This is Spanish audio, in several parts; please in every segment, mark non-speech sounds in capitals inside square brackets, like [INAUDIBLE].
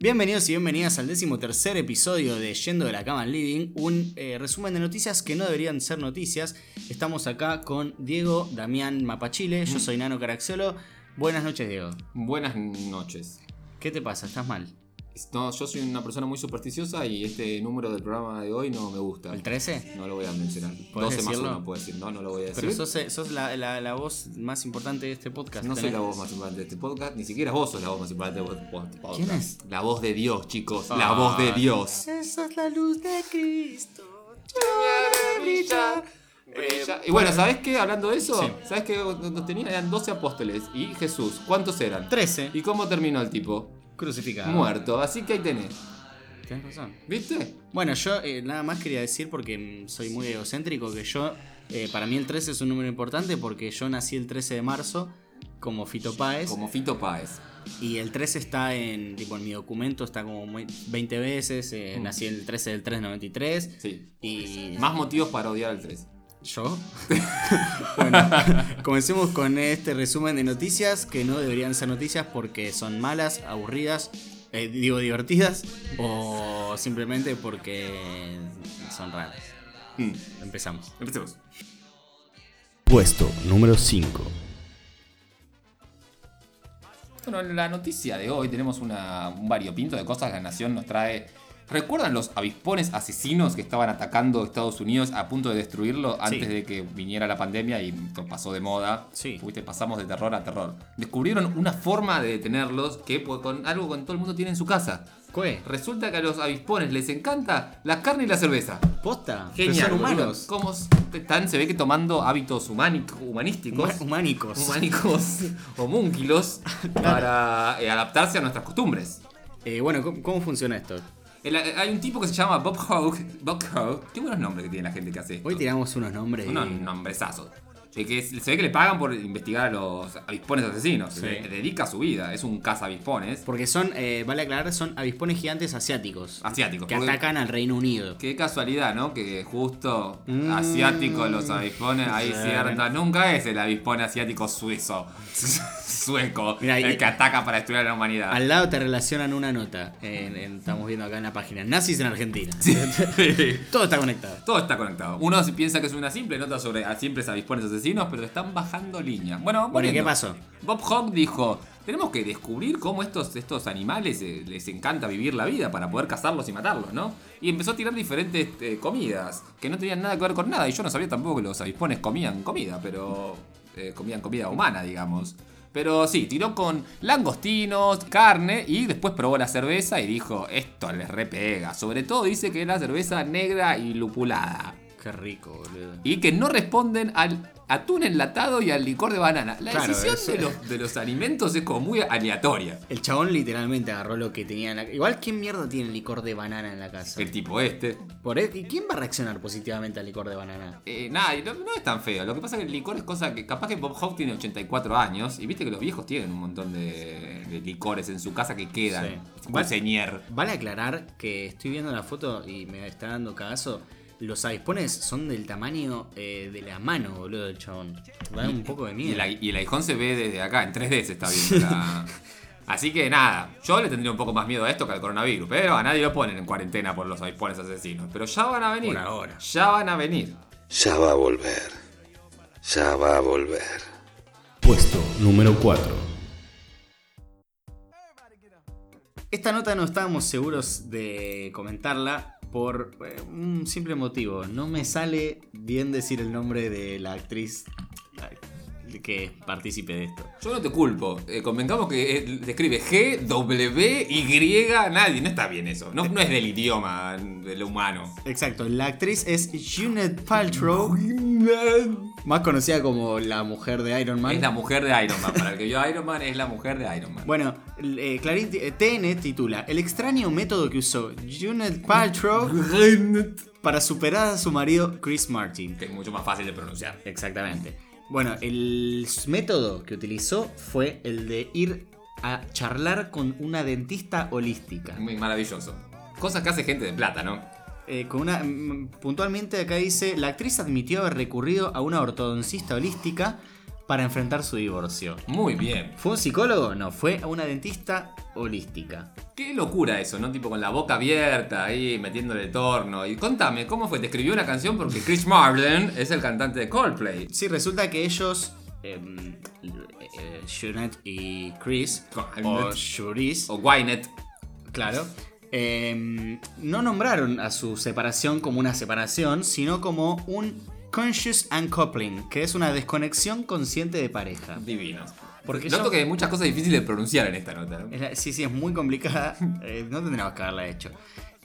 Bienvenidos y bienvenidas al décimo tercer episodio de Yendo de la Cama al Living, un eh, resumen de noticias que no deberían ser noticias. Estamos acá con Diego Damián Mapachile, yo soy Nano Caraxiolo. Buenas noches, Diego. Buenas noches. ¿Qué te pasa? ¿Estás mal? No, yo soy una persona muy supersticiosa y este número del programa de hoy no me gusta. ¿El 13? No lo voy a mencionar. ¿Podés 12 más? 1 puedo decir. No, no lo voy a decir. Pero sos, eh, sos la, la- la voz más importante de este podcast. no soy la voz más importante de este podcast, ni siquiera vos sos la voz más importante de este podcast. ¿Quién es? La voz de Dios, chicos. La Ah. voz de Dios. Esa es la luz de Cristo. Brilla. Y bueno, ¿sabés qué? Hablando de eso, Sí. ¿sabés que nos tenían eran 12 apóstoles y Jesús? ¿Cuántos eran? 13. ¿Y cómo terminó el tipo? Crucificado. Muerto. Así que ahí tenés. Tienes razón. ¿Viste? Bueno, yo eh, nada más quería decir, porque soy muy egocéntrico, que yo, eh, para mí el 13 es un número importante porque yo nací el 13 de marzo como Fito Páez Como Fito Páez. y el 13 está en, tipo, en mi documento, está como muy- 20 veces, eh, Mm. nací el 13 del 393 Sí. y... Más motivos para odiar al 3. ¿Yo? [LAUGHS] bueno, comencemos con este resumen de noticias que no deberían ser noticias porque son malas, aburridas, eh, digo divertidas o simplemente porque son raras. Mm. Empezamos. Empecemos. Puesto número 5. Bueno, en la noticia de hoy tenemos una, un variopinto de cosas que la Nación nos trae. ¿Recuerdan los avispones asesinos que estaban atacando Estados Unidos a punto de destruirlo antes de que viniera la pandemia y pasó de moda? Sí. Fuiste, pasamos de terror a terror. Descubrieron una forma de detenerlos que pues, con algo que todo el mundo tiene en su casa. ¿Qué? Resulta que a los avispones les encanta la carne y la cerveza. ¿Posta? Genial. Son humanos. ¿Cómo están? Se ve que tomando hábitos humanísticos. Huma- Humánicos. humánicos homúnquilos [LAUGHS] para eh, adaptarse a nuestras costumbres. Eh, bueno, ¿cómo, cómo funciona esto? El- eh, hay un tipo que se llama Bob Hogue. Bob Hogue. Qué buenos nombres que tiene la gente que hace esto. Hoy tiramos unos nombres. Unos nombresazos. Eh, que se ve que le pagan por investigar a los avispones asesinos. Sí. Le dedica su vida. Es un caza avispones. Porque son, eh, vale aclarar, son avispones gigantes asiáticos. Asiáticos. Que atacan al Reino Unido. Qué casualidad, ¿no? Que justo Mm. asiáticos los avispones, ahí Sí. cierta. Nunca es el avispón asiático suizo. [LAUGHS] Sueco. Mirá, y- el que ataca para destruir a la humanidad. Al lado te relacionan una nota. en- en- estamos viendo acá en la página. Nazis en Argentina. [LAUGHS] Todo está conectado. Todo está conectado. Uno se piensa que es una simple nota sobre a simples avispones asesinos, pero están bajando línea. Bueno, Bueno, ¿y qué pasó? Bob Hogg dijo: Tenemos que descubrir cómo estos, estos animales eh, les encanta vivir la vida para poder cazarlos y matarlos, ¿no? Y empezó a tirar diferentes eh, comidas que no tenían nada que ver con nada. Y yo no sabía tampoco que los avispones comían comida, pero. eh, comían comida humana, digamos. Pero sí, tiró con langostinos, carne y después probó la cerveza y dijo, esto les repega. Sobre todo dice que era cerveza negra y lupulada. Qué rico, boludo. Y que no responden al atún enlatado y al licor de banana. La Claro, decisión eso- de los, de los alimentos es como muy aleatoria. El chabón literalmente agarró lo que tenía en la Igual, ¿quién mierda tiene licor de banana en la casa? El tipo este. Por e- ¿Y quién va a reaccionar positivamente al licor de banana? Eh, nada, no, no es tan feo. Lo que pasa es que el licor es cosa que capaz que Bob Hope tiene 84 años y viste que los viejos tienen un montón de, de licores en su casa que quedan. Sí. Señer. Vale aclarar que estoy viendo la foto y me está dando cagazo. Los avispones son del tamaño eh, de la mano, boludo, del chabón. Da un poco de Y miedo. el, y el aguijón se ve desde acá, en 3D se está viendo. la- [LAUGHS] Así que nada, yo le tendría un poco más miedo a esto que al coronavirus, pero a nadie lo ponen en cuarentena por los avispones asesinos. Pero ya van a venir. Por ahora. Ya van a venir. Ya va a volver. Ya va a volver. Puesto número 4. Esta nota no estábamos seguros de comentarla por eh, un simple motivo. No me sale bien decir el nombre de la actriz que participe de esto. Yo no te culpo. Eh, convengamos que eh, se escribe G, W, Y, nadie. No está bien eso. No, no es del idioma, de lo humano. Exacto, la actriz es Gwyneth Paltrow, más conocida como la mujer de Iron Man. Es la mujer de Iron Man. Para el que vio Iron Man, es la mujer de Iron Man. Bueno, eh, Clarín eh, TN titula El extraño método que usó Gwyneth Paltrow [LAUGHS] para superar a su marido Chris Martin. Que es mucho más fácil de pronunciar. Exactamente. Bueno, el método que utilizó fue el de ir a charlar con una dentista holística. Muy maravilloso. Cosas que hace gente de plata, ¿no? Eh, con una, mm, puntualmente acá dice, la actriz admitió haber recurrido a una ortodoncista holística para enfrentar su divorcio. Muy bien. ¿Fue un psicólogo? No, fue una dentista holística. Qué locura eso, ¿no? Tipo con la boca abierta ahí, metiéndole el torno. Y contame, ¿cómo fue? ¿Te escribió una canción? Porque Chris Martin es el cantante de Coldplay. Sí, resulta que ellos, em, eh, Jeanette y Chris, o. Juris, O Wynette. claro, em, no nombraron a su separación como una separación, sino como un conscious uncoupling, que es una desconexión consciente de pareja. Divinos. Porque Noto yo- que hay muchas cosas difíciles de pronunciar en esta nota. ¿no? Sí, sí, es muy complicada. [LAUGHS] eh, no tendríamos que haberla hecho.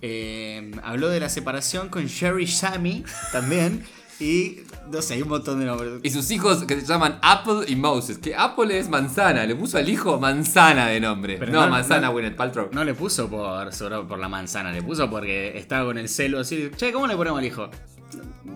Eh, habló de la separación con Sherry Sammy también. [LAUGHS] Y no sé, hay un montón de nombres. Y sus hijos que se llaman Apple y Moses. Que Apple es manzana. Le puso al hijo manzana de nombre. Pero no, no- manzana no- Gwyneth Paltrow. No le puso por, por la manzana, le puso porque estaba con el celo así. Che, ¿cómo le ponemos al hijo?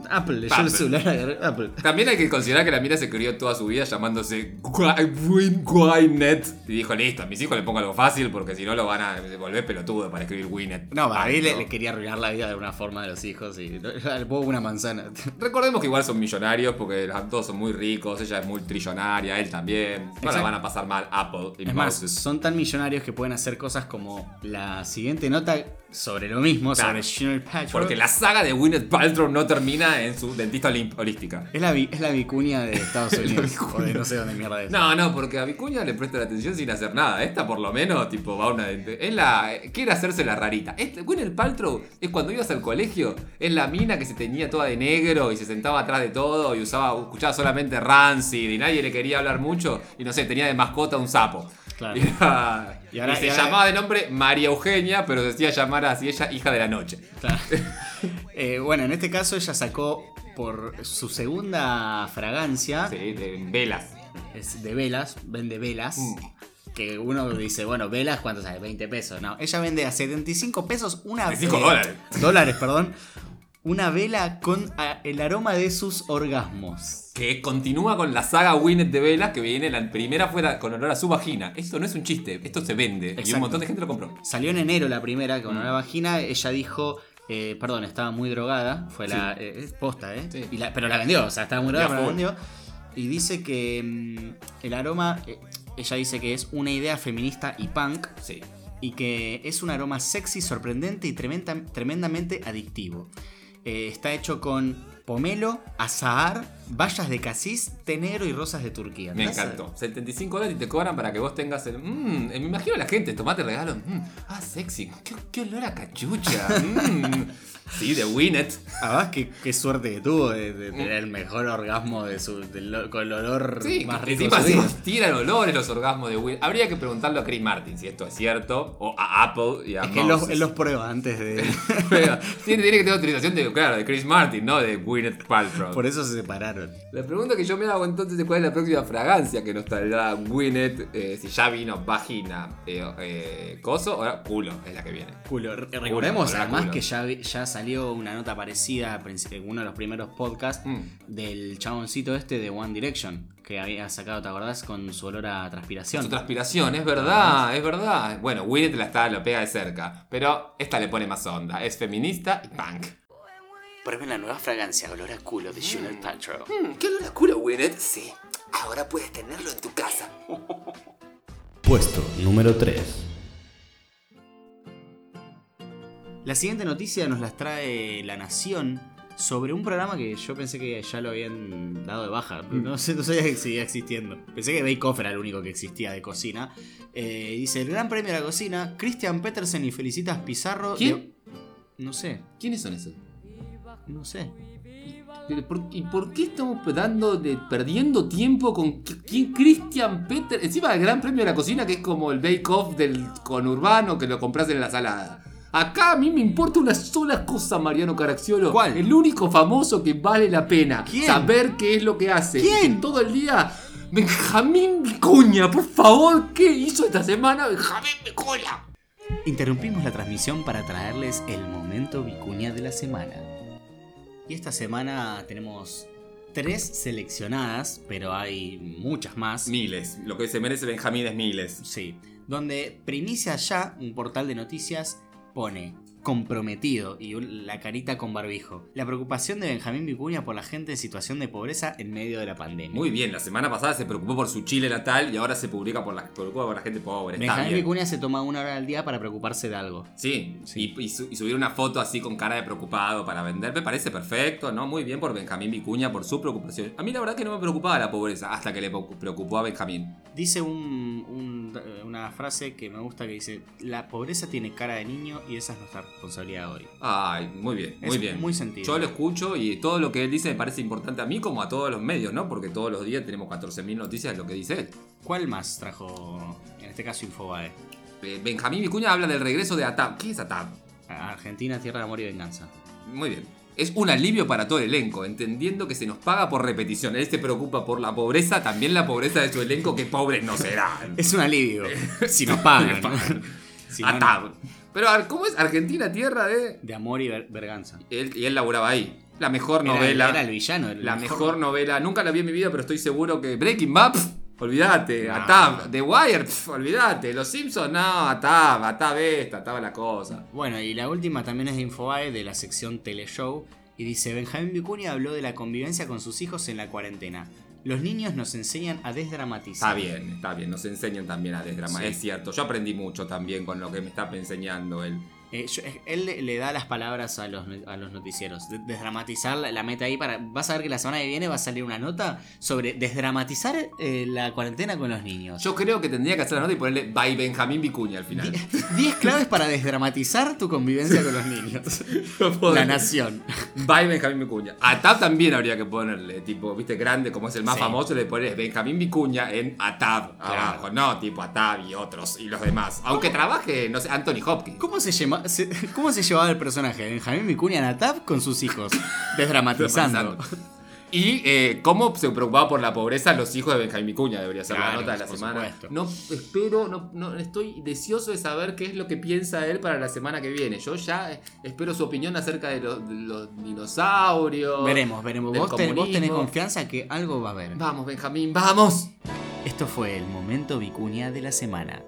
Apple, leyó el celular. Apple. También hay que considerar que la mina se crió toda su vida llamándose Gwyn- Gwyneth. Y dijo, listo, a mis hijos le pongo algo fácil porque si no lo van a volver pelotudo para escribir Gwyneth. No, a mí le, quería arruinar la vida de alguna forma de los hijos y [LAUGHS] le pongo una manzana. [LAUGHS] Recordemos que igual son millonarios porque los todos son muy ricos, ella es muy trillonaria, él también. No la van a pasar mal Apple y Es más, son tan millonarios que pueden hacer cosas como la siguiente nota sobre lo mismo, Claro. sobre Patrick. Porque la saga de Gwyneth Paltrow no termina en su dentista holística. Es la, es la vicuña de Estados [LAUGHS] Unidos. o de no sé dónde mierda es. No, no, porque a Vicuña le presta la atención sin hacer nada. Esta por lo menos, tipo, va a una. Es la. Quiere hacerse la rarita. Este, Gwyneth Paltrow es cuando ibas al colegio, es la mina que se teñía toda de negro y se sentaba atrás de todo y usaba, escuchaba solamente Rancid y nadie le quería hablar mucho. Y no sé, tenía de mascota un sapo. Claro. [LAUGHS] Y, era- Y ahora- y se y ahora- llamaba de nombre María Eugenia, pero se decía llamar así ella hija de la noche. Claro. [LAUGHS] Eh, bueno, en este caso ella sacó por su segunda fragancia Sí, de velas. es de velas, vende velas. Mm. Que uno dice, bueno, velas, ¿cuánto sale? 20 pesos. No, ella vende a 75 pesos una 75 eh, dólares. Dólares, perdón. Una vela con ah, el aroma de sus orgasmos. Que continúa con la saga Winnet de velas que viene, la primera fuera con olor a su vagina. Esto no es un chiste, esto se vende. Y un montón de gente lo compró. Salió en enero la primera con Mm. una vagina. Ella dijo, eh, perdón, estaba muy drogada. Fue la eh, posta, ¿eh? Sí. Y la- pero la vendió, o sea, estaba muy drogada, pero la fue. vendió. Y dice que mm, el aroma, eh, ella dice que es una idea feminista y punk. Sí. Y que es un aroma sexy, sorprendente y tremenda- tremendamente adictivo. Eh, está hecho con pomelo, azahar, bayas de casis, té negro y rosas de Turquía. Me ¿Estás- encantó. 75 dólares y te cobran para que vos tengas el. Mmm, me imagino la gente, tomate regalo. mm, ah, sexy. Qué, qué olor a cachucha. [LAUGHS] mm. Sí, de Winnet. Además, qué, qué suerte que tuvo de, de tener el mejor orgasmo de su, del- con el olor Sí, más rico encima tiran olores los orgasmos de Winnet. Habría que preguntarle a Chris Martin si esto es cierto. O a Apple y a Es que él los, él los prueba antes de. [LAUGHS] Tiene, tiene que tener autorización de, claro, de Chris Martin, no de Gwyneth Paltrow. Por eso se separaron. La pregunta que yo me hago entonces es cuál es la próxima fragancia que nos traerá Gwyneth, eh, si ya vino vagina, eh, eh, coso, ahora culo es la que viene. Culo. Re- Recordemos además culo. que ya, ya salió una nota parecida en uno de los primeros podcasts Mm. del chaboncito este de One Direction. Que había sacado, ¿te acordás? Con su olor a transpiración. Su transpiración, es verdad, es verdad. Bueno, Gwyneth la está, lo pega de cerca, pero esta le pone más onda, es feminista y punk. Prueben la nueva fragancia olor a culo de Junior Paltrow. ¿Qué olor a culo, Gwyneth? Sí, ahora puedes tenerlo en tu casa. Puesto número 3. La siguiente noticia nos las trae La Nación sobre un programa que yo pensé que ya lo habían dado de baja. No sé, no sabía que seguía existiendo. Pensé que Bake Off era el único que existía de cocina. Eh, dice, el Gran Premio de la Cocina, Christian Petersen y Felicitas Pizarro. ¿Quién? de- No sé, ¿Quiénes son esos? no sé. Pero, ¿por, ¿Y por qué estamos dando de- perdiendo tiempo con qui- quién Christian Peter? Encima del Gran Premio de la Cocina, que es como el Bake Off del conurbano que lo compras en la salada. Acá a mí me importa una sola cosa, Mariano Caracciolo. ¿Cuál? El único famoso que vale la pena. ¿Quién? Saber qué es lo que hace. ¿Quién? Que todo el día. Benjamín Vicuña, por favor, ¿qué hizo esta semana Benjamín Vicuña? Interrumpimos la transmisión para traerles el momento vicuña de la semana. Y esta semana tenemos tres seleccionadas, pero hay muchas más. Miles. Lo que se merece Benjamín es miles. Sí, donde Primicia Ya, un portal de noticias, pone comprometido y la carita con barbijo. La preocupación de Benjamín Vicuña por la gente en situación de pobreza en medio de la pandemia. Muy bien, la semana pasada se preocupó por su Chile natal y ahora se publica por la, preocupa por la gente pobre. Está Benjamín bien. Vicuña se toma una hora al día para preocuparse de algo. Sí, Sí. Y, y su- y subir una foto así con cara de preocupado para vender me parece perfecto, ¿no? Muy bien por Benjamín Vicuña, por su preocupación. A mí la verdad que no me preocupaba la pobreza hasta que le preocu- preocupó a Benjamín. Dice un- un- eh, una frase que me gusta que dice, la pobreza tiene cara de niño y esa es nuestra responsabilidad hoy. Ay, muy bien, muy Es bien. muy sentido. Yo lo escucho y todo lo que él dice me parece importante a mí como a todos los medios, ¿no? Porque todos los días tenemos 14.000 noticias de lo que dice él. ¿Cuál más trajo, en este caso, Infobae? Eh, Benjamín Vicuña habla del regreso de ATAP. ¿Qué es ATAP? Argentina, tierra de amor y venganza. Muy bien. Es un alivio para todo el elenco, entendiendo que se nos paga por repetición. Él se preocupa por la pobreza, también la pobreza de su elenco, que pobres no serán. [LAUGHS] Es un alivio. [LAUGHS] si nos pagan. Si no, no. Pero, ¿cómo es Argentina, tierra de...? De amor y ver- verganza. Él, y él laburaba ahí. La mejor Era- novela. Era, el villano. el la mejor novela. Nunca la vi en mi vida, pero estoy seguro que Breaking Bad, pf, olvídate. No. ATAP. The Wire, pf, olvídate. Los Simpsons, no. ATAP, ATAP esta, ATAP la cosa. Bueno, y la última también es de Infobae, de la sección Teleshow. Y dice, Benjamín Vicuña habló de la convivencia con sus hijos en la cuarentena. Los niños nos enseñan a desdramatizar. Está bien, está bien. Nos enseñan también a desdramatizar. Sí. Es cierto. Yo aprendí mucho también con lo que me está enseñando él. Eh, yo- él le, le da las palabras a los, a los noticieros. De- desdramatizar la, la meta ahí para. Vas a ver que la semana que viene va a salir una nota sobre desdramatizar eh, la cuarentena con los niños. Yo creo que tendría que hacer la nota y ponerle by Benjamín Vicuña al final. 10 claves para desdramatizar tu convivencia con los niños. [LAUGHS] La nación. By Benjamín Vicuña. A Tab también habría que ponerle, tipo, viste, grande, como es el más Sí. famoso, le pones Benjamín Vicuña en Atab Claro. abajo, no tipo Atab y otros y los demás. Aunque trabaje, no sé, Anthony Hopkins. ¿Cómo se, llama, se- [LAUGHS] ¿Cómo se llevaba el personaje Benjamín Vicuña Natab con sus hijos? Desdramatizando. Y eh, cómo se preocupaba por la pobreza los hijos de Benjamín Vicuña, debería ser la nota de la semana. supuesto. No espero, no, no, estoy deseoso de saber qué es lo que piensa él para la semana que viene. Yo ya eh, espero su opinión acerca de los, de los dinosaurios. Veremos, veremos. Vos, te- vos tenés confianza que algo va a haber. Vamos, Benjamín, vamos. Esto fue el momento Vicuña de la semana.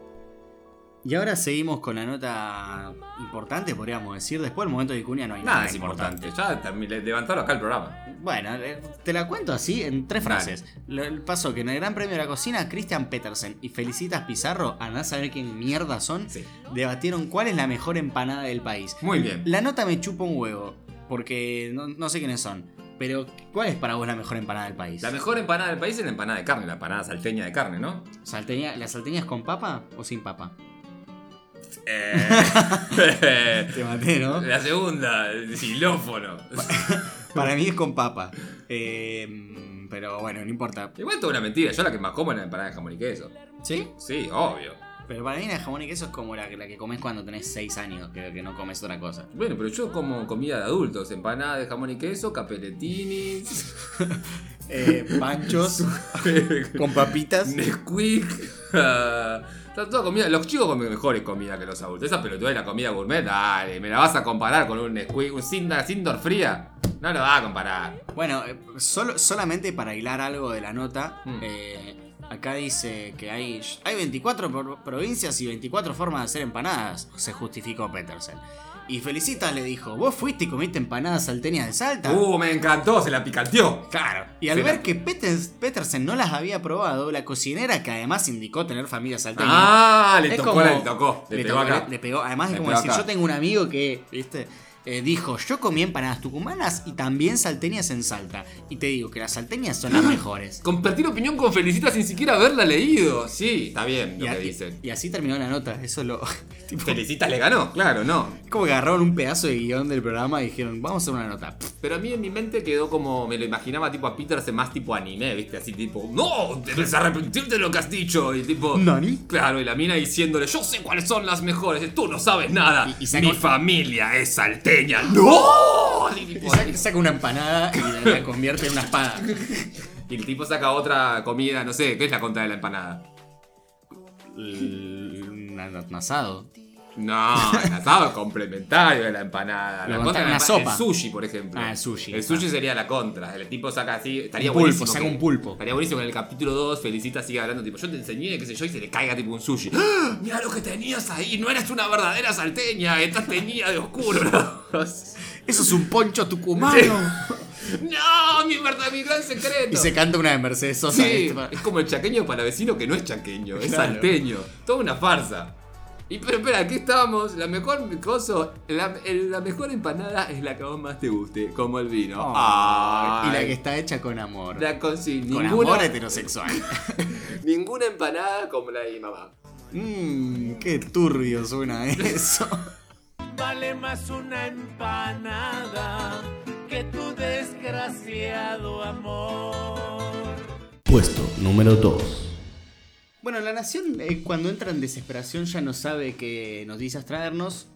Y ahora seguimos con la nota importante, podríamos decir. Después del momento Vicuña no hay nada, Nada es importante. Ya terminé, levantaron acá el programa. Bueno, eh, te la cuento así en tres Dale. frases. Lo- Pasó que en el Gran Premio de la Cocina, Christian Petersen y Felicitas Pizarro, andás a saber quién mierda son, Sí. debatieron cuál es la mejor empanada del país. Muy bien. La nota me chupa un huevo, porque no, no sé quiénes son. Pero, ¿cuál es para vos la mejor empanada del país? La mejor empanada del país es la empanada de carne, la empanada salteña de carne, ¿no? Salteña, ¿La salteña es con papa o sin papa? Eh, [LAUGHS] Te maté, ¿no? la segunda, el xilófono. [LAUGHS] Para mí es con papa. Eh, pero bueno, no importa. Igual toda una mentira, yo la que más como es la empanada de jamón y queso. ¿Sí? Sí, obvio. Pero para mí la jamón y queso es como la, la que comes cuando tenés 6 años, que, que no comes otra cosa. Bueno, pero yo como comida de adultos, empanada de jamón y queso, capelletini, [LAUGHS] Eh, panchos [LAUGHS] con papitas. Nesquik. [LAUGHS] Está toda comida. Los chicos comen mejores comida que los adultos. Esa pelotuda de la comida gourmet, dale, me la vas a comparar con un Nesquik, un Sindor, Sindor fría. No lo vas a comparar. Bueno, eh, solo, solamente para hilar algo de la nota, Mm. eh, acá dice que hay, hay 24 pro- provincias y 24 formas de hacer empanadas, se justificó Petersen. Y Felicitas le dijo, ¿vos fuiste y comiste empanadas salteñas de Salta? Uh, me encantó, se la picanteó. Claro. Y al ver la- que Peters- Petersen no las había probado, la cocinera, que además indicó tener familia salteña. Ah, le tocó, como- le tocó. Le, le pegó tocó- acá. le- le pegó. Además es como decir, acá. yo tengo un amigo que, ¿viste? Eh, dijo, yo comí empanadas tucumanas y también salteñas en Salta. Y te digo que las salteñas son las mejores. Compartir opinión con Felicitas sin siquiera haberla leído. Sí, está bien Y, lo a- que dicen. y así terminó la nota. Eso lo. Tipo, Felicitas le ganó, claro, no. como que agarraron un pedazo de guion del programa y dijeron, vamos a hacer una nota. Pero a mí en mi mente quedó como, me lo imaginaba tipo a Petersen más tipo anime, ¿viste? Así tipo, no, debes arrepentirte de lo que has dicho. Y tipo, ¿Nani? Claro, y la mina diciéndole, yo sé cuáles son las mejores, tú no sabes nada. Y- y saca- Mi familia es salteña. ¡No! Tipo, Y saca, saca una empanada y la, la convierte en una espada. y el tipo saca otra comida, no sé, ¿qué es la contra de la empanada? L- [LAUGHS] asado. No, el asado es [LAUGHS] complementario de la empanada. Lo La contra una sopa. El sushi, por ejemplo. Ah, el sushi. El sushi sería la contra. El tipo saca así. Estaría Un pulpo, buenísimo. saca que- un pulpo. Estaría buenísimo que en el capítulo 2 Felicita siga hablando, tipo, yo te enseñé, qué sé yo, y se le caiga tipo un sushi. ¡Ah! Mira lo que tenías ahí, no eres una verdadera salteña, estás teñida de oscuro. ¿no? [LAUGHS] Eso es un poncho tucumano. no, mi verdad, mi gran secreto. Y se canta una de Mercedes Sosa. Sí, es como el chaqueño para vecino que no es chaqueño, es Claro. salteño. Toda una farsa. Y pero espera, aquí estábamos. La mejor coso, la, mejor empanada es la que a vos más te guste, como el vino. Ay, y la que está hecha con amor. La con, sí, con ninguna, amor heterosexual. [LAUGHS] ninguna empanada como la de mi mamá. Mmm, qué turbio suena eso. Vale más una empanada que tu desgraciado amor. Puesto número 2. Bueno, la nación eh, cuando entra en desesperación ya no sabe qué noticias traernos.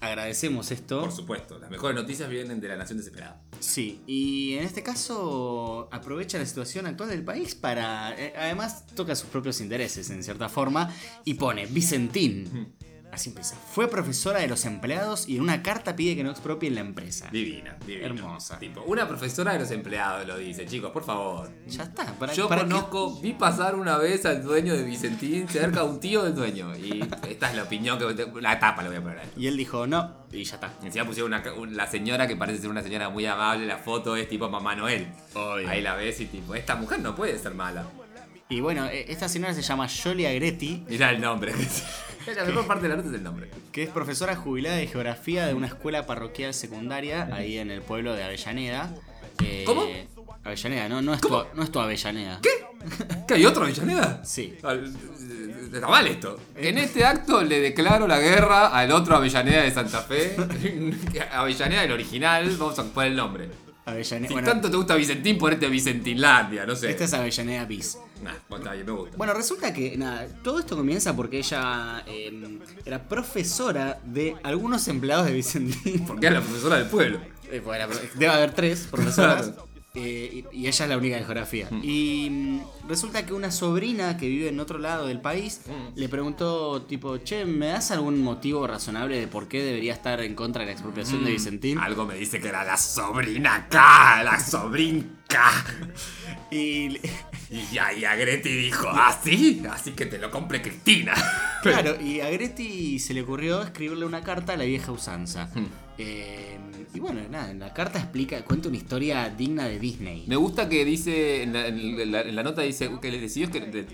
Agradecemos esto. Por supuesto, las mejores noticias vienen de la nación desesperada. Sí, y en este caso aprovecha la situación actual del país para... eh, además toca sus propios intereses en cierta forma y pone Vicentín. Así empieza. Fue profesora de los empleados y en una carta pide que no expropien la empresa. Divina, divina. Hermosa. Tipo, una profesora de los empleados lo dice, chicos, por favor. Ya está. ¿para, Yo para qué? conozco, vi pasar una vez al dueño de Vicentín cerca de un tío del dueño. Y esta es la opinión que. La tapa le voy a poner ahí. Y él dijo no y ya está. Encima pusieron una, un- la señora que parece ser una señora muy amable. La foto es tipo Mamá Noel. Obvio. Ahí la ves y tipo, esta mujer no puede ser mala. Y bueno, eh, esta señora se llama Jolie Agretti, Mirá el nombre. [LAUGHS] Es la mejor parte de la nota es el nombre. que es profesora jubilada de geografía de una escuela parroquial secundaria ahí en el pueblo de Avellaneda. Eh, ¿Cómo? Avellaneda, no, no, es tu, no es tu Avellaneda. ¿Qué? ¿Qué hay otro Avellaneda? Sí. Está mal esto. En este acto le declaro la guerra al otro Avellaneda de Santa Fe. [LAUGHS] Avellaneda, el original, vamos a poner el nombre. Avellaneda. Si bueno, tanto te gusta Vicentín, ponete Vicentinlandia, no sé. esta es Avellaneda bis. Nah, bueno, está bien, me gusta. Bueno, resulta que nada, todo esto comienza porque ella eh, era profesora de algunos empleados de Vicentín. [LAUGHS] Porque es la profesora del pueblo. Eh, pues, era debe haber tres profesoras. Eh, y, y ella es la única de geografía. Y mm, resulta que una sobrina que vive en otro lado del país le preguntó, tipo, che, ¿me das algún motivo razonable de por qué debería estar en contra de la expropiación de Vicentín? Algo me dice que era la sobrina acá, la sobrinca. Y Y ya, y Agreti dijo, ¿ah, sí? Así que te lo compre Cristina. claro, y a Greti se le ocurrió escribirle una carta a la vieja usanza. Eh, y bueno, nada, en la carta explica, cuenta una historia digna de Disney. Me gusta que dice, en la, en la- en la nota dice que le decidió,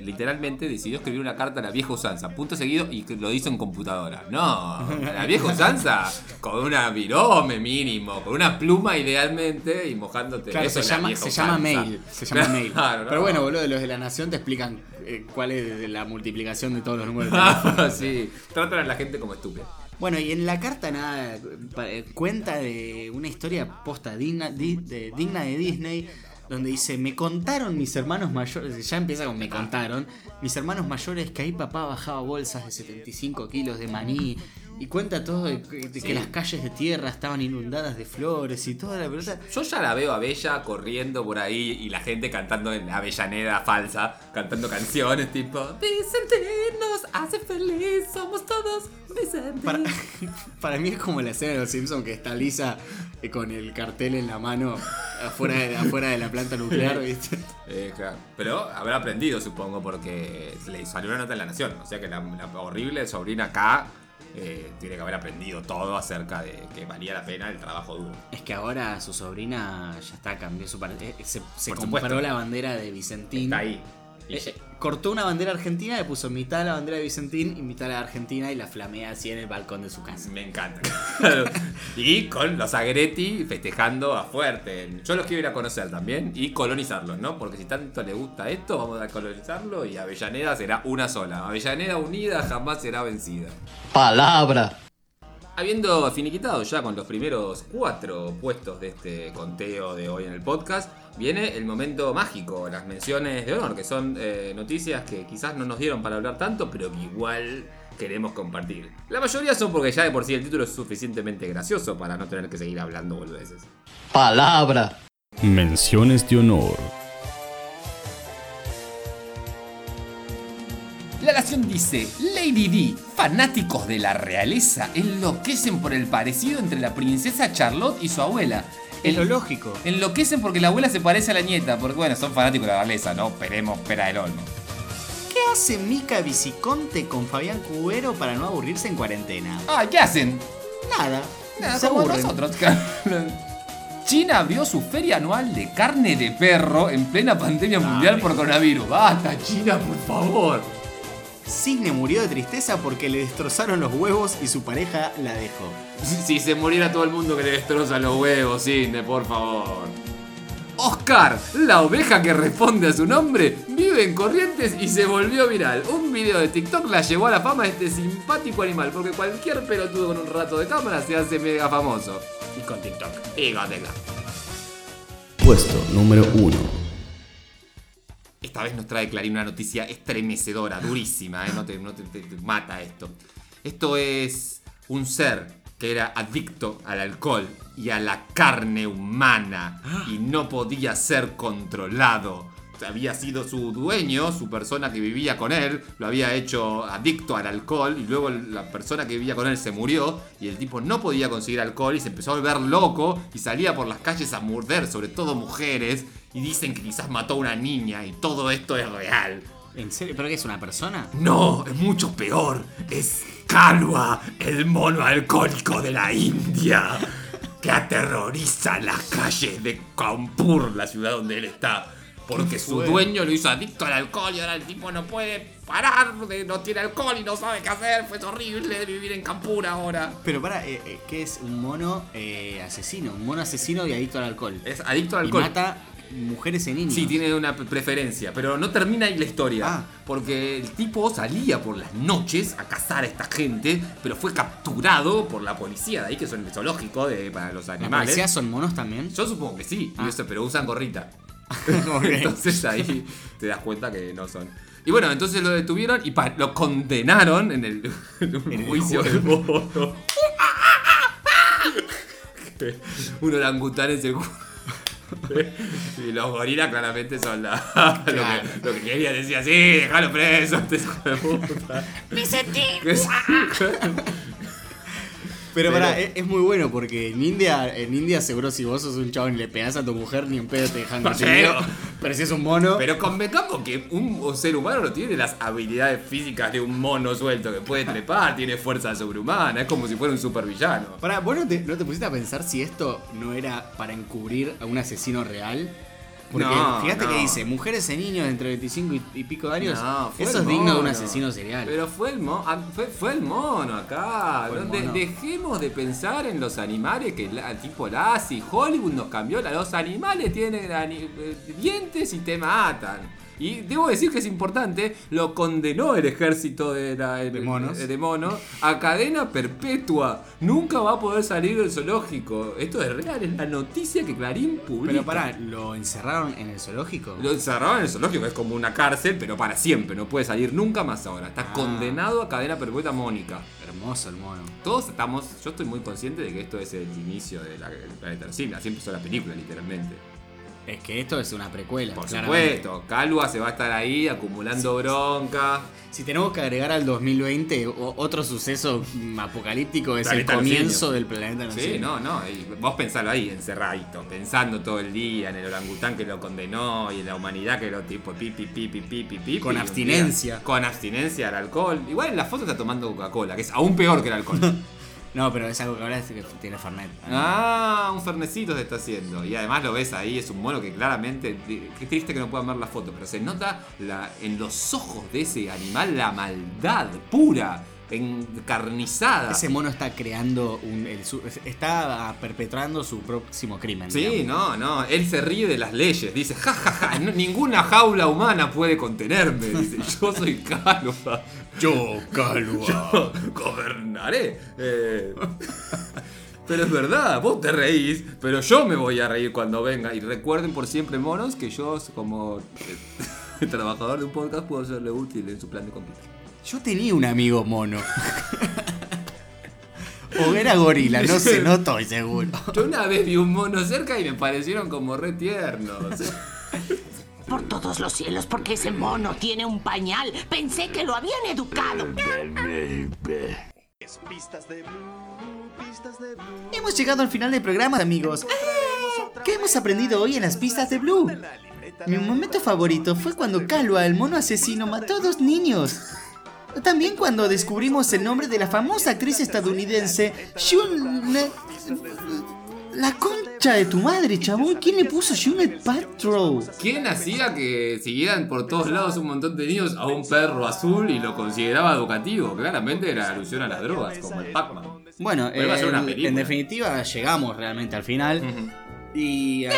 literalmente decidió escribir una carta a la vieja usanza, punto seguido, y lo hizo en computadora. No, la vieja usanza, con una virome mínimo, con una pluma idealmente y mojándote. Claro, Eso se llama, se mail. Se llama Claro, mail. no. Pero bueno, boludo, los de la nación te explican eh, cuál es la multiplicación de todos los números de [LAUGHS] sí, tratan a la gente como estúpida. Bueno, y en la carta nada eh, cuenta de una historia posta digna, di- de, digna de Disney, donde dice, me contaron mis hermanos mayores, ya empieza con me contaron, mis hermanos mayores que ahí papá bajaba bolsas de 75 kilos de maní, y cuenta todo de, que- las calles de tierra estaban inundadas de flores y toda la pelota. Yo ya la veo a Bella corriendo por ahí y la gente cantando en la Avellaneda falsa, cantando canciones tipo Vicentín nos hace feliz, somos todos Vicentín. Para, [LAUGHS] para mí es como la escena de los Simpsons que está Lisa eh, con el cartel en la mano afuera de, afuera de la planta nuclear, [LAUGHS] ¿viste? Eh, claro. Pero habrá aprendido, supongo, porque le salió una nota en La Nación. O sea que la, la horrible sobrina acá eh, tiene que haber aprendido todo acerca de que valía la pena el trabajo duro. Es que ahora su sobrina ya está, cambió su eh, Se, se compró supuesto. la bandera de Vicentín. Está ahí. Y Eh, cortó una bandera argentina, le puso mitad la bandera de Vicentín y mitad la argentina y la flamea así en el balcón de su casa. Me encanta. [LAUGHS] y con los Agretti festejando a fuerte. Yo los quiero ir a conocer también y colonizarlos, ¿no? Porque si tanto le gusta esto, vamos a colonizarlo y Avellaneda será una sola. Avellaneda unida jamás será vencida. Palabra. Habiendo finiquitado ya con los primeros cuatro puestos de este conteo de hoy en el podcast, viene el momento mágico, las menciones de honor, que son eh, noticias que quizás no nos dieron para hablar tanto, pero que igual queremos compartir. La mayoría son porque ya de por sí el título es suficientemente gracioso para no tener que seguir hablando boludeces. Palabra. Menciones de honor. La Nación dice, Lady D, fanáticos de la realeza enloquecen por el parecido entre la princesa Charlotte y su abuela. Es lo lógico. Enloquecen porque la abuela se parece a la nieta, porque bueno, son fanáticos de la realeza, ¿no? Esperemos, espera del olmo. ¿Qué hace Mica Viciconte con Fabián Cubero para no aburrirse en cuarentena? Ah, ¿qué hacen? Nada. Nada, se como aburren. nosotros. [LAUGHS] China abrió su feria anual de carne de perro en plena pandemia mundial por coronavirus. Basta, China, por favor. Cisne murió de tristeza porque le destrozaron los huevos y su pareja la dejó. [LAUGHS] Si se muriera todo el mundo que le destroza los huevos, Cisne, por favor. Oscar, la oveja que responde a su nombre, vive en Corrientes y se volvió viral. Un video de TikTok la llevó a la fama a este simpático animal, porque cualquier pelotudo con un rato de cámara se hace mega famoso. Y con TikTok. Y con TikTok. Puesto número 1. Esta vez nos trae Clarín una noticia estremecedora, durísima, ¿eh? no, te, no te- te- te mata esto. Esto es un ser que era adicto al alcohol y a la carne humana y no podía ser controlado. Había sido su dueño, su persona que vivía con él, lo había hecho adicto al alcohol y luego la persona que vivía con él se murió y el tipo no podía conseguir alcohol y se empezó a volver loco y salía por las calles a morder, sobre todo mujeres, y dicen que quizás mató a una niña y todo esto es real. ¿En serio? ¿Pero qué es una persona? No, es mucho peor. Es Kalua, el mono alcohólico de la India, que aterroriza las calles de Kanpur, la ciudad donde él está. Porque su dueño lo hizo adicto al alcohol y ahora el tipo no puede parar, no tiene alcohol y no sabe qué hacer. Fue horrible vivir en Kanpur ahora. Pero para, eh, eh, ¿qué es un mono eh, asesino? Un mono asesino y adicto al alcohol. Es adicto al y alcohol. mata mujeres y niños. Sí, tiene una pre- preferencia, pero no termina ahí la historia. Ah. Porque el tipo salía por las noches a cazar a esta gente, pero fue capturado por la policía. De ahí que son el zoológico de, para los ¿Las animales. policías son monos también? Yo supongo que sí, y Ah. eso, pero usan gorrita. [LAUGHS] Entonces ahí [LAUGHS] te das cuenta que no son. Y bueno, entonces lo detuvieron y lo condenaron en el, [LAUGHS] en un En el juicio de mono. un orangután es el ju- y los gorilas claramente son la, lo, que, lo que quería decía, sí, déjalo preso, este hijo de puta. Pero- para, es, es muy bueno porque en India, en India seguro si vos sos un chabón y le pegas a tu mujer ni en pedo te dejan [LAUGHS] detenido. pero- si es un mono, Pero convengamos que un ser humano no tiene las habilidades físicas de un mono suelto que puede trepar, tiene fuerza sobrehumana, es como si fuera un supervillano. Para, ¿vos no te, no te pusiste a pensar si esto no era para encubrir a un asesino real? Porque No, fíjate no. que dice, mujeres y niños de entre 25 y, y pico de años, No, eso el es digno de un asesino serial. Pero fue el, mo- ah, fue, fue el mono acá. El dejemos de pensar en los animales que la, tipo Lassie, Hollywood nos cambió. la- Los animales tienen ani- eh, dientes y te matan. Y debo decir que es importante, lo condenó el ejército de, la- De monos. de monos a cadena perpetua. Nunca va a poder salir del zoológico. Esto es real, es la noticia que Clarín publica. Pero pará, ¿lo encerraron en el zoológico? Lo encerraron en el zoológico, es como una cárcel, pero para siempre, no puede salir nunca más ahora. Está Ah. condenado a cadena perpetua Mónica. Hermoso el mono. Todos estamos, yo estoy muy consciente de que esto es el inicio del planeta del Sim, así empezó la película, literalmente. Es que esto es una precuela. Por claramente. supuesto, Calua se va a estar ahí acumulando bronca. Si tenemos que agregar al 2020 o- otro suceso apocalíptico es Planeta el comienzo del planeta Sí, Luciño. no, no. vos pensalo ahí, encerradito, pensando todo el día en el orangután que lo condenó y en la humanidad que lo tipo pipi, pipi, pipi, pipi. Con abstinencia. día- con abstinencia al alcohol. Igual en la foto está tomando Coca-Cola, que es aún peor que el alcohol. [LAUGHS] No, pero es algo que ahora es que tiene Fernet. ah, un fernecito se está haciendo. Y además lo ves ahí, es un mono que claramente. Qué triste que no puedan ver la foto, pero se nota la, en los ojos de ese animal la maldad pura, encarnizada. Ese mono está creando un. el está perpetrando su próximo crimen. Sí, digamos. no, no, él se ríe de las leyes, dice, jajaja, ninguna jaula humana puede contenerme, dice, [LAUGHS] yo soy Calva, Yo, Calua. [LAUGHS] gobernaré. Eh, pero es verdad, vos te reís, pero yo me voy a reír cuando venga. Y recuerden por siempre, monos, que yo como eh, [LAUGHS] trabajador de un podcast puedo serle útil en su plan de conquista. Yo tenía un amigo mono. [LAUGHS] o era gorila, no sé, no estoy seguro. Yo una vez vi un mono cerca y me parecieron como re tiernos. Por todos los cielos, porque ese mono tiene un pañal. Pensé que lo habían educado. Hemos llegado al final del programa, amigos. ¿Qué hemos aprendido hoy en las pistas de Blue? Mi momento favorito fue cuando Calva, el mono asesino, mató a dos niños. También cuando descubrimos el nombre de la famosa actriz estadounidense, Junet... La concha de tu madre, chabón. ¿Quién le puso Junet Patrow? ¿Quién hacía que siguieran por todos lados un montón de niños a un perro azul y lo consideraba educativo? Claramente era alusión a las drogas, como el Pac-Man. Bueno, en- película. en definitiva llegamos realmente al final. Y... eh,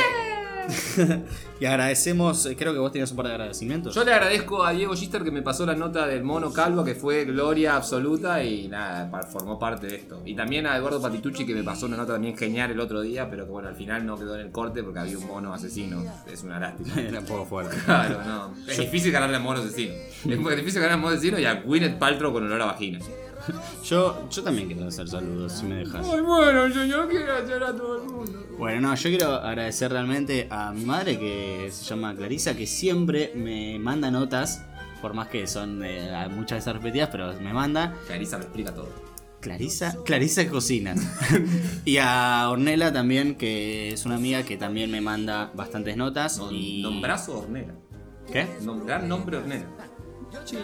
[LAUGHS] y agradecemos, eh, creo que vos tenías un par de agradecimientos. Yo le agradezco a Diego Gister que me pasó la nota del mono calvo, que fue gloria absoluta y nada, formó parte de esto. Y también a Eduardo Patitucci que me pasó una nota también genial el otro día, pero que bueno, al final no quedó en el corte porque había un mono asesino. Es una lástima. [LAUGHS] Era un poco fuerte. Claro, no. Es difícil ganarle a mono asesino. Es difícil ganar a mono asesino y a Gwyneth Paltrow con olor a vagina. [LAUGHS] Yo, yo también quiero hacer saludos, si me dejas. bueno, yo, yo quiero hacer a todo el mundo. Bueno, no, yo quiero agradecer realmente a mi madre que se llama Clarisa, que siempre me manda notas, por más que son eh, muchas veces repetidas, pero me manda. Clarisa me explica todo. Clarisa, Clarisa cocina. [LAUGHS] y a Ornella también, que es una amiga que también me manda bastantes notas. Nom- y... Nombrazo Ornella. ¿Qué? Nom- gran nombre Ornella. Sí,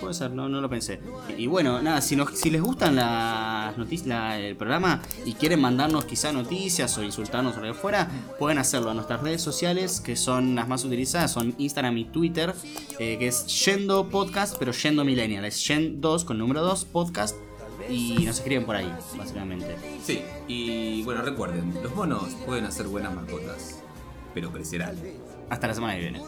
puede ser, no, no lo pensé. Y, bueno, nada, si, nos- si les gustan las noticias, la- el programa y quieren mandarnos quizá noticias o insultarnos o lo que fuera, pueden hacerlo a nuestras redes sociales, que son las más utilizadas, son Instagram y Twitter, eh, que es Yendo Podcast, pero Yendo Millennial, es Yen2 con número 2 podcast, y nos escriben por ahí, básicamente. Sí, y bueno, recuerden, los monos pueden hacer buenas mascotas, pero crecerán. Hasta la semana que viene.